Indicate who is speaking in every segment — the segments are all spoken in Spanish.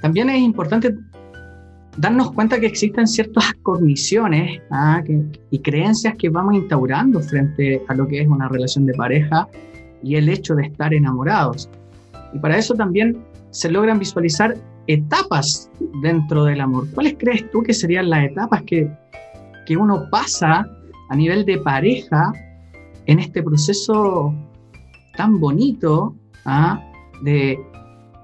Speaker 1: también es importante darnos cuenta que existen ciertas cogniciones ¿ah? y creencias que vamos instaurando frente a lo que es una relación de pareja y el hecho de estar enamorados. Y para eso también se logran visualizar etapas dentro del amor. ¿Cuáles crees tú que serían las etapas que, que uno pasa a nivel de pareja en este proceso tan bonito ¿ah? de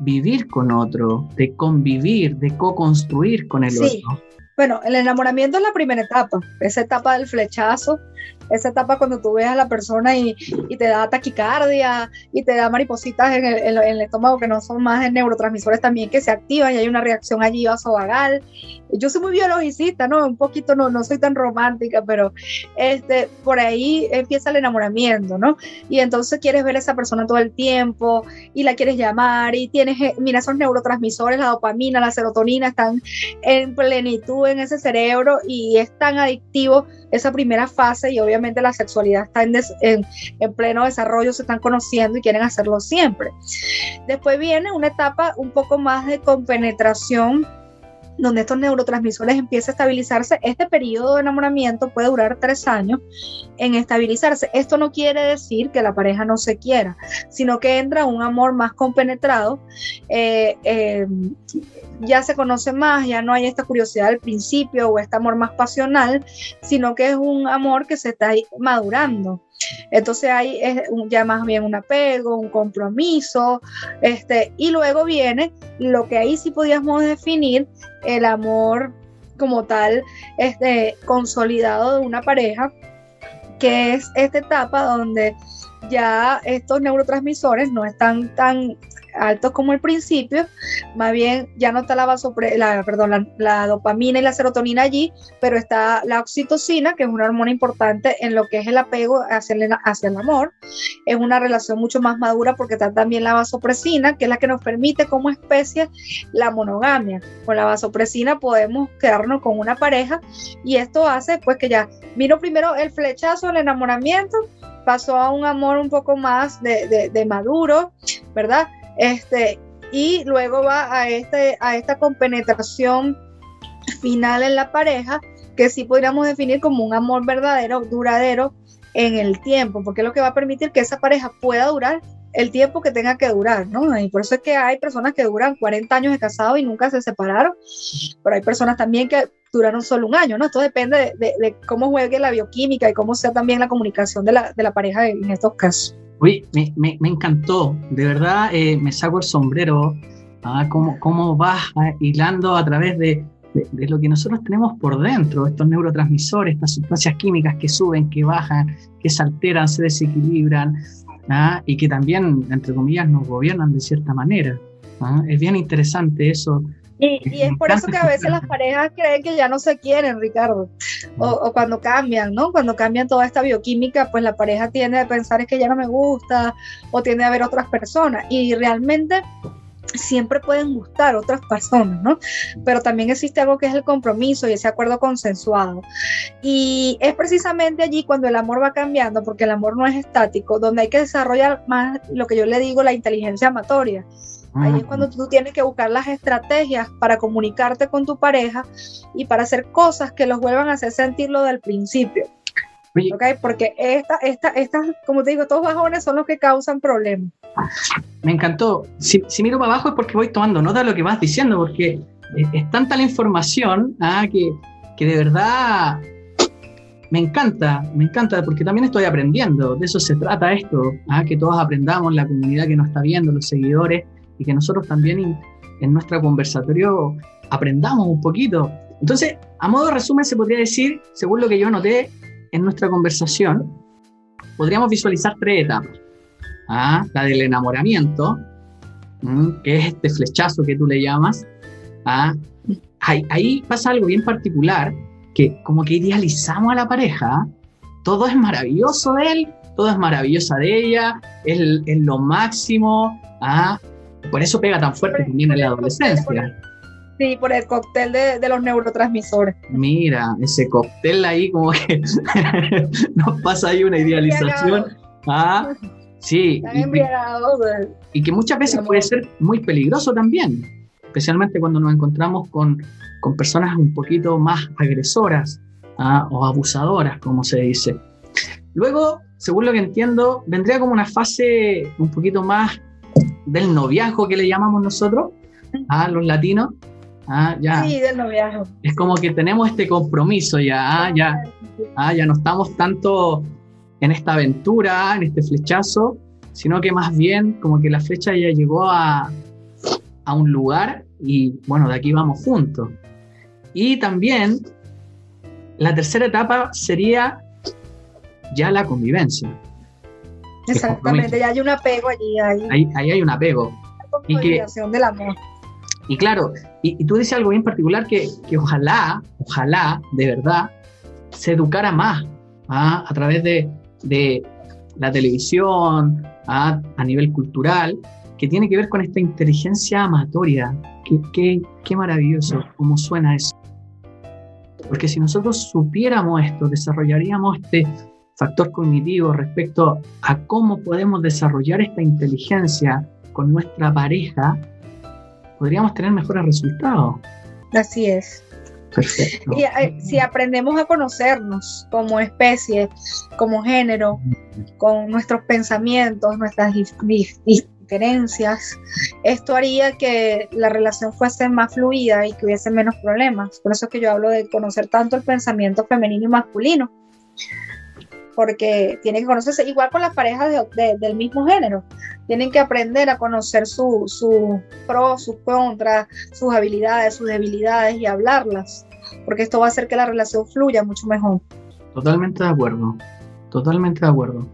Speaker 1: vivir con otro, de convivir, de co-construir con el otro.
Speaker 2: Bueno, el enamoramiento es la primera etapa, esa etapa del flechazo, esa etapa cuando tú ves a la persona y, te da taquicardia y te da maripositas en el, en el, estómago que no son más neurotransmisores también que se activan y hay una reacción allí vasovagal. Yo soy muy biologicista, ¿no? Un poquito no, no soy tan romántica, pero este, por ahí empieza el enamoramiento, ¿no? Y entonces quieres ver a esa persona todo el tiempo y la quieres llamar y tienes, eh, mira, esos neurotransmisores, la dopamina, la serotonina están en plenitud en ese cerebro y es tan adictivo esa primera fase y obviamente la sexualidad está en, en, pleno desarrollo, se están conociendo y quieren hacerlo siempre. Después viene una etapa un poco más de compenetración donde estos neurotransmisores empiezan a estabilizarse, este periodo de enamoramiento puede durar tres años en estabilizarse. Esto no quiere decir que la pareja no se quiera, sino que entra un amor más compenetrado, eh, eh, ya se conoce más, ya no hay esta curiosidad al principio o este amor más pasional, sino que es un amor que se está madurando. Entonces hay ya más bien un apego, un compromiso, este, y luego viene lo que ahí sí podíamos definir el amor como tal, este, consolidado de una pareja, que es esta etapa donde ya estos neurotransmisores no están tan altos como el principio, más bien ya no está la, vasopre, la, perdón, la, dopamina y la serotonina allí, pero está la oxitocina, que es una hormona importante en lo que es el apego hacia el, hacia el amor. Es una relación mucho más madura porque está también la vasopresina, que es la que nos permite como especie la monogamia. Con la vasopresina podemos quedarnos con una pareja y esto hace pues que ya miro primero el flechazo, el enamoramiento, pasó a un amor un poco más de, de maduro, ¿verdad? Este, y luego va a, este, a esta compenetración final en la pareja, que sí podríamos definir como un amor verdadero, duradero en el tiempo, porque es lo que va a permitir que esa pareja pueda durar el tiempo que tenga que durar, ¿no? Y por eso es que hay personas que duran 40 años de casado y nunca se separaron, pero hay personas también que duraron solo un año, ¿no? Esto depende de, cómo juegue la bioquímica y cómo sea también la comunicación de la, de la pareja en estos casos.
Speaker 1: Uy, me, me, me encantó, de verdad eh, me saco el sombrero, ¿ah? cómo, cómo vas ah, hilando a través de, de, lo que nosotros tenemos por dentro, estos neurotransmisores, estas sustancias químicas que suben, que bajan, que se alteran, se desequilibran, ¿ah? y que también, entre comillas, nos gobiernan de cierta manera. Es bien interesante eso,
Speaker 2: y, es por eso que a veces las parejas creen que ya no se quieren, Ricardo, o, cuando cambian, ¿no? Cuando cambian toda esta bioquímica, pues la pareja tiende a pensar es que ya no me gusta o tiende a ver otras personas y realmente siempre pueden gustar otras personas, ¿no? Pero también existe algo que es el compromiso y ese acuerdo consensuado. Y es precisamente allí cuando el amor va cambiando, porque el amor no es estático, donde hay que desarrollar más lo que yo le digo, la inteligencia amatoria Ahí es cuando tú tienes que buscar las estrategias para comunicarte con tu pareja y para hacer cosas que los vuelvan a hacer sentir lo del principio. Porque esta, esta, estas, como te digo, estos bajones son los que causan problemas.
Speaker 1: Me encantó. Si, miro para abajo es porque voy tomando nota de lo que vas diciendo, porque es, tanta la información ah, que, que de verdad me encanta, me encanta, porque también estoy aprendiendo. De eso se trata esto, ah, que todos aprendamos, la comunidad que nos está viendo, los seguidores, y que nosotros también en nuestro conversatorio aprendamos un poquito. Entonces, a modo de resumen, se podría decir, según lo que yo noté en nuestra conversación, podríamos visualizar tres etapas. ¿Ah? La del enamoramiento, que es este flechazo que tú le llamas. ¿Ah? Ahí, ahí, pasa algo bien particular, que como que idealizamos a la pareja, todo es maravilloso de él, todo es maravillosa de ella, es, es lo máximo, ¿ah? Por eso pega tan fuerte también en la adolescencia.
Speaker 2: Sí, por el cóctel de, los neurotransmisores.
Speaker 1: Mira, ese cóctel ahí como que nos pasa ahí una idealización. Ah, sí. Y, y, que muchas veces puede ser muy peligroso también. especialmente cuando nos encontramos con, con personas un poquito más agresoras ¿ah? o abusadoras, como se dice. Luego, según lo que entiendo, vendría como una fase un poquito más del noviazgo que le llamamos nosotros, a los latinos. Ah, ya.
Speaker 2: Sí, del noviazgo.
Speaker 1: Es como que tenemos este compromiso ya, ah, ya, ah, ya no estamos tanto en esta aventura, en este flechazo, sino que más bien como que la flecha ya llegó a, a un lugar y bueno, de aquí vamos juntos. Y también la tercera etapa sería ya la convivencia.
Speaker 2: Exactamente, ya hay un apego allí.
Speaker 1: Ahí, ahí, hay un apego.
Speaker 2: Y que, del amor.
Speaker 1: Y claro, y, tú dices algo bien particular que, que, ojalá, ojalá, de verdad, se educara más ¿ah? a través de, de, la televisión, ¿ah? a nivel cultural, que tiene que ver con esta inteligencia amatoria. Qué, qué, qué maravilloso, cómo suena eso. Porque si nosotros supiéramos esto, desarrollaríamos este factor cognitivo respecto a cómo podemos desarrollar esta inteligencia con nuestra pareja, podríamos tener mejores resultados.
Speaker 2: Así es.
Speaker 1: Perfecto.
Speaker 2: Y eh, si aprendemos a conocernos como especie, como género, con nuestros pensamientos, nuestras diferencias, esto haría que la relación fuese más fluida y que hubiese menos problemas. Por eso es que yo hablo de conocer tanto el pensamiento femenino y masculino porque tienen que conocerse igual con las parejas del mismo género. Tienen que aprender a conocer sus su pros, sus contras, sus habilidades, sus debilidades y hablarlas, porque esto va a hacer que la relación fluya mucho mejor.
Speaker 1: Totalmente de acuerdo, totalmente de acuerdo.